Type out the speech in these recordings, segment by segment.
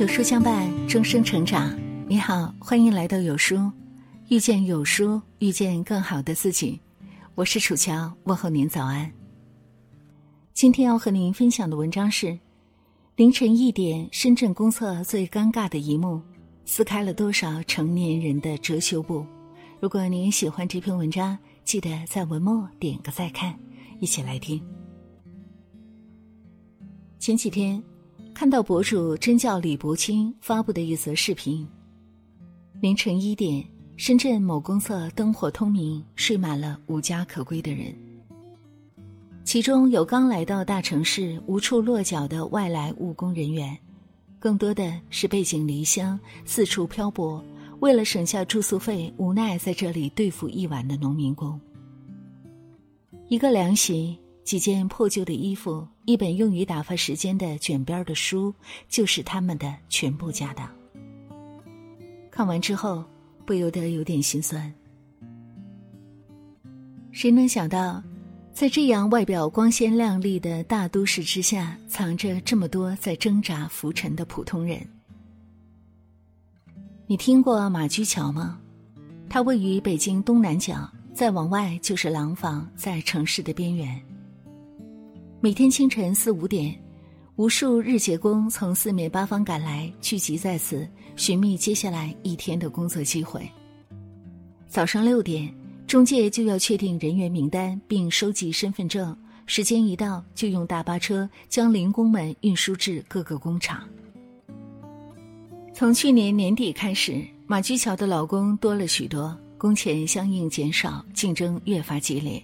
有书相伴，终生成长。你好，欢迎来到有书，遇见有书，遇见更好的自己。我是楚乔，问候您早安。今天要和您分享的文章是：凌晨一点，深圳公厕最尴尬的一幕，撕开了多少成年人的遮羞布。如果您喜欢这篇文章，记得在文末点个再看，一起来听。前几天。看到博主真叫李伯清发布的一则视频。凌晨一点，深圳某公厕灯火通明，睡满了无家可归的人。其中有刚来到大城市无处落脚的外来务工人员，更多的是背井离乡、四处漂泊，为了省下住宿费，无奈在这里对付一晚的农民工。一个凉席。几件破旧的衣服，一本用于打发时间的卷边的书，就是他们的全部家当。看完之后，不由得有点心酸。谁能想到，在这样外表光鲜亮丽的大都市之下，藏着这么多在挣扎浮沉的普通人？你听过马驹桥吗？它位于北京东南角，再往外就是廊坊，在城市的边缘。每天清晨四五点，无数日结工从四面八方赶来，聚集在此，寻觅接下来一天的工作机会。早上六点，中介就要确定人员名单并收集身份证，时间一到，就用大巴车将零工们运输至各个工厂。从去年年底开始，马驹桥的劳工多了许多，工钱相应减少，竞争越发激烈。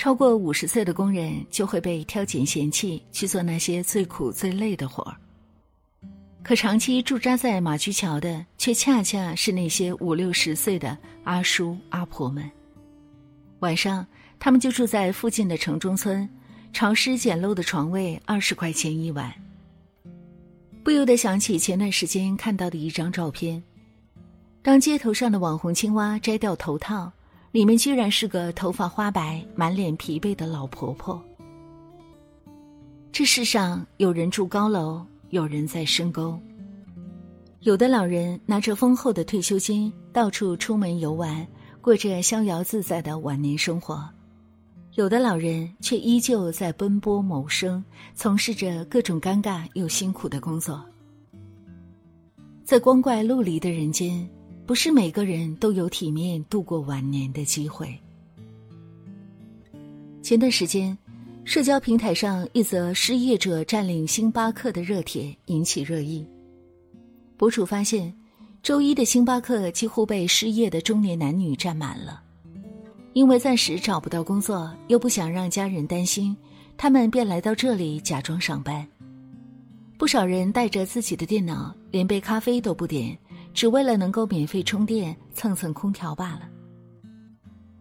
超过五十岁的工人就会被挑拣嫌弃，去做那些最苦最累的活儿。可长期驻扎在马驹桥的，却恰恰是那些五六十岁的阿叔阿婆们。晚上，他们就住在附近的城中村，潮湿简陋的床位二十块钱一晚。不由得想起前段时间看到的一张照片，当街头上的网红青蛙摘掉头套。里面居然是个头发花白、满脸疲惫的老婆婆。这世上有人住高楼，有人在深沟。有的老人拿着丰厚的退休金，到处出门游玩，过着逍遥自在的晚年生活；有的老人却依旧在奔波谋生，从事着各种尴尬又辛苦的工作。在光怪陆离的人间。不是每个人都有体面度过晚年的机会。前段时间，社交平台上一则失业者占领星巴克的热帖引起热议。博主发现，周一的星巴克几乎被失业的中年男女占满了。因为暂时找不到工作，又不想让家人担心，他们便来到这里假装上班。不少人带着自己的电脑，连杯咖啡都不点。只为了能够免费充电、蹭蹭空调罢了。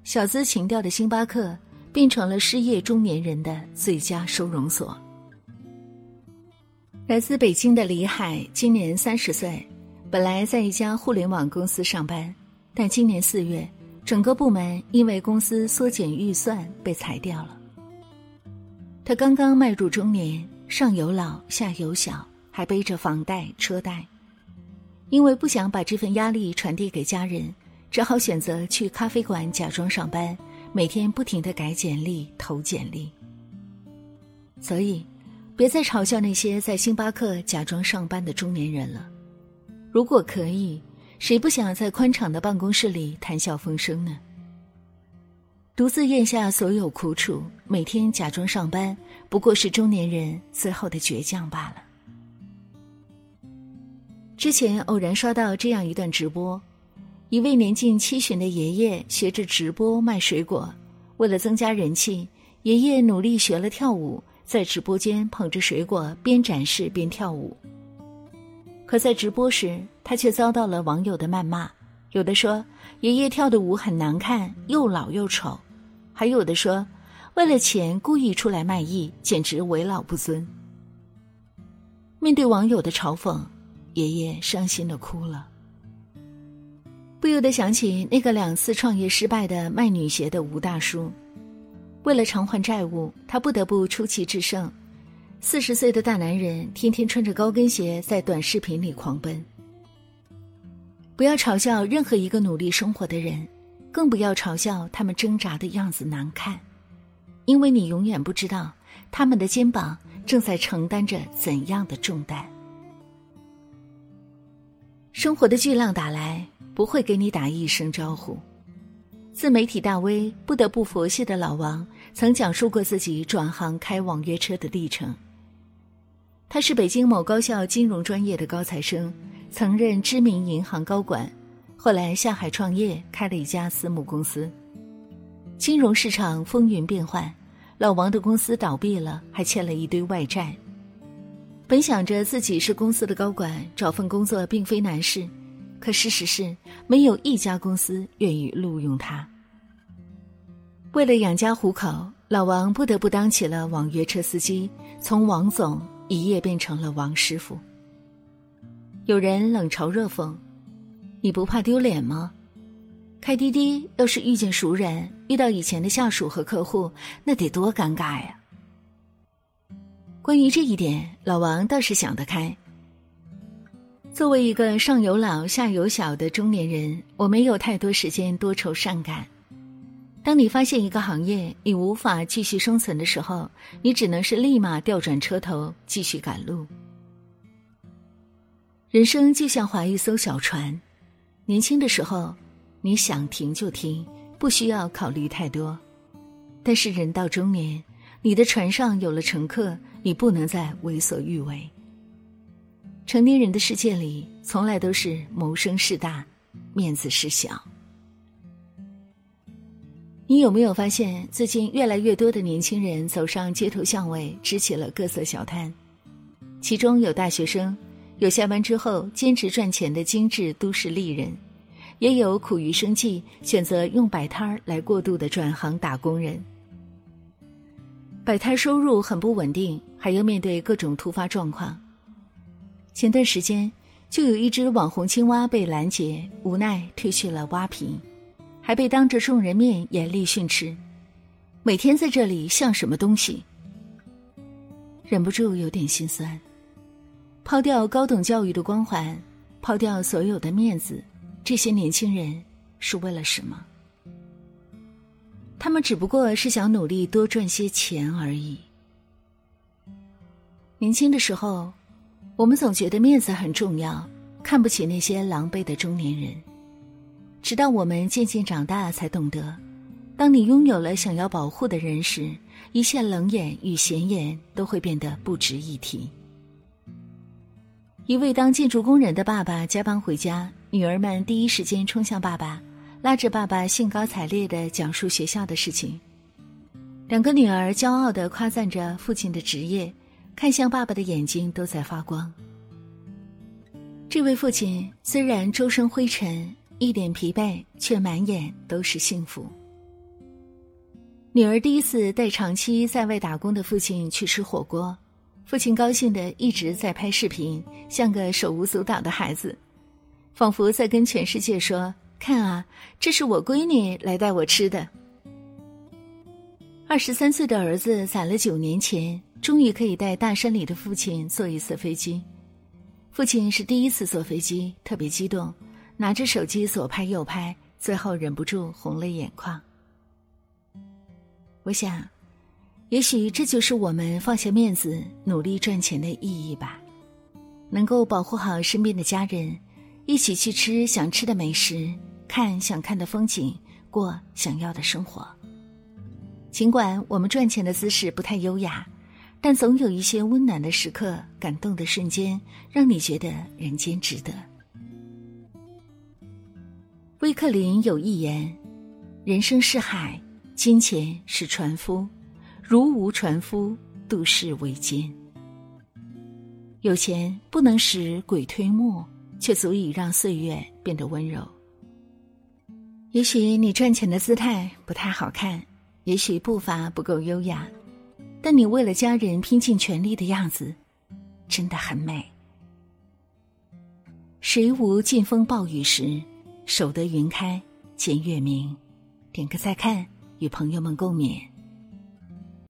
小资情调的星巴克变成了失业中年人的最佳收容所。来自北京的李海今年三十岁，本来在一家互联网公司上班，但今年四月，整个部门因为公司缩减预算被裁掉了。他刚刚迈入中年，上有老，下有小，还背着房贷车贷。因为不想把这份压力传递给家人，只好选择去咖啡馆假装上班，每天不停的改简历、投简历。所以，别再嘲笑那些在星巴克假装上班的中年人了。如果可以，谁不想在宽敞的办公室里谈笑风生呢？独自咽下所有苦楚，每天假装上班，不过是中年人最后的倔强罢了。之前偶然刷到这样一段直播，一位年近七旬的爷爷学着直播卖水果，为了增加人气，爷爷努力学了跳舞，在直播间捧着水果边展示边跳舞。可在直播时，他却遭到了网友的谩骂，有的说爷爷跳的舞很难看，又老又丑，还有的说为了钱故意出来卖艺，简直为老不尊。面对网友的嘲讽。爷爷伤心的哭了，不由得想起那个两次创业失败的卖女鞋的吴大叔。为了偿还债务，他不得不出奇制胜，四十岁的大男人天天穿着高跟鞋在短视频里狂奔。不要嘲笑任何一个努力生活的人，更不要嘲笑他们挣扎的样子难看，因为你永远不知道他们的肩膀正在承担着怎样的重担。生活的巨浪打来，不会给你打一声招呼。自媒体大 V 不得不佛系的老王，曾讲述过自己转行开网约车的历程。他是北京某高校金融专业的高材生。曾任知名银行高管，后来下海创业，开了一家私募公司。金融市场风云变幻，老王的公司倒闭了，还欠了一堆外债。本想着自己是公司的高管，找份工作并非难事，可事实是没有一家公司愿意录用他。为了养家糊口，老王不得不当起了网约车司机，从王总一夜变成了王师傅。有人冷嘲热讽：“你不怕丢脸吗？开滴滴要是遇见熟人，遇到以前的下属和客户，那得多尴尬呀！”关于这一点，老王倒是想得开。作为一个上有老下有小的中年人，我没有太多时间多愁善感。当你发现一个行业你无法继续生存的时候，你只能是立马调转车头，继续赶路。人生就像划一艘小船，年轻的时候，你想停就停，不需要考虑太多。但是人到中年，你的船上有了乘客，你不能再为所欲为。成年人的世界里，从来都是谋生事大，面子事小。你有没有发现，最近越来越多的年轻人走上街头巷尾，支起了各色小摊，其中有大学生。有下班之后兼职赚钱的精致都市丽人，也有苦于生计选择用摆摊儿来过渡的转行打工人。摆摊收入很不稳定，还要面对各种突发状况。前段时间就有一只网红青蛙被拦截，无奈褪去了蛙皮，还被当着众人面严厉训斥：“每天在这里像什么东西？”忍不住有点心酸。抛掉高等教育的光环，抛掉所有的面子，这些年轻人是为了什么？他们只不过是想努力多赚些钱而已。年轻的时候，我们总觉得面子很重要，看不起那些狼狈的中年人。直到我们渐渐长大，才懂得，当你拥有了想要保护的人时，一切冷眼与闲言都会变得不值一提。一位当建筑工人的爸爸加班回家，女儿们第一时间冲向爸爸，拉着爸爸兴高采烈地讲述学校的事情。两个女儿骄傲地夸赞着父亲的职业，看向爸爸的眼睛都在发光。这位父亲虽然周身灰尘，一脸疲惫，却满眼都是幸福。女儿第一次带长期在外打工的父亲去吃火锅。父亲高兴的一直在拍视频，像个手舞足蹈的孩子，仿佛在跟全世界说：“看啊，这是我闺女来带我吃的。”二十三岁的儿子攒了九年钱，终于可以带大山里的父亲坐一次飞机。父亲是第一次坐飞机，特别激动，拿着手机左拍右拍，最后忍不住红了眼眶。我想。也许这就是我们放下面子、努力赚钱的意义吧。能够保护好身边的家人，一起去吃想吃的美食，看想看的风景，过想要的生活。尽管我们赚钱的姿势不太优雅，但总有一些温暖的时刻、感动的瞬间，让你觉得人间值得。威克林有一言：“人生是海，金钱是船夫。”如无船夫，度世为艰。有钱不能使鬼推磨，却足以让岁月变得温柔。也许你赚钱的姿态不太好看，也许步伐不够优雅，但你为了家人拼尽全力的样子，真的很美。谁无劲风暴雨时，守得云开见月明？点个再看，与朋友们共勉。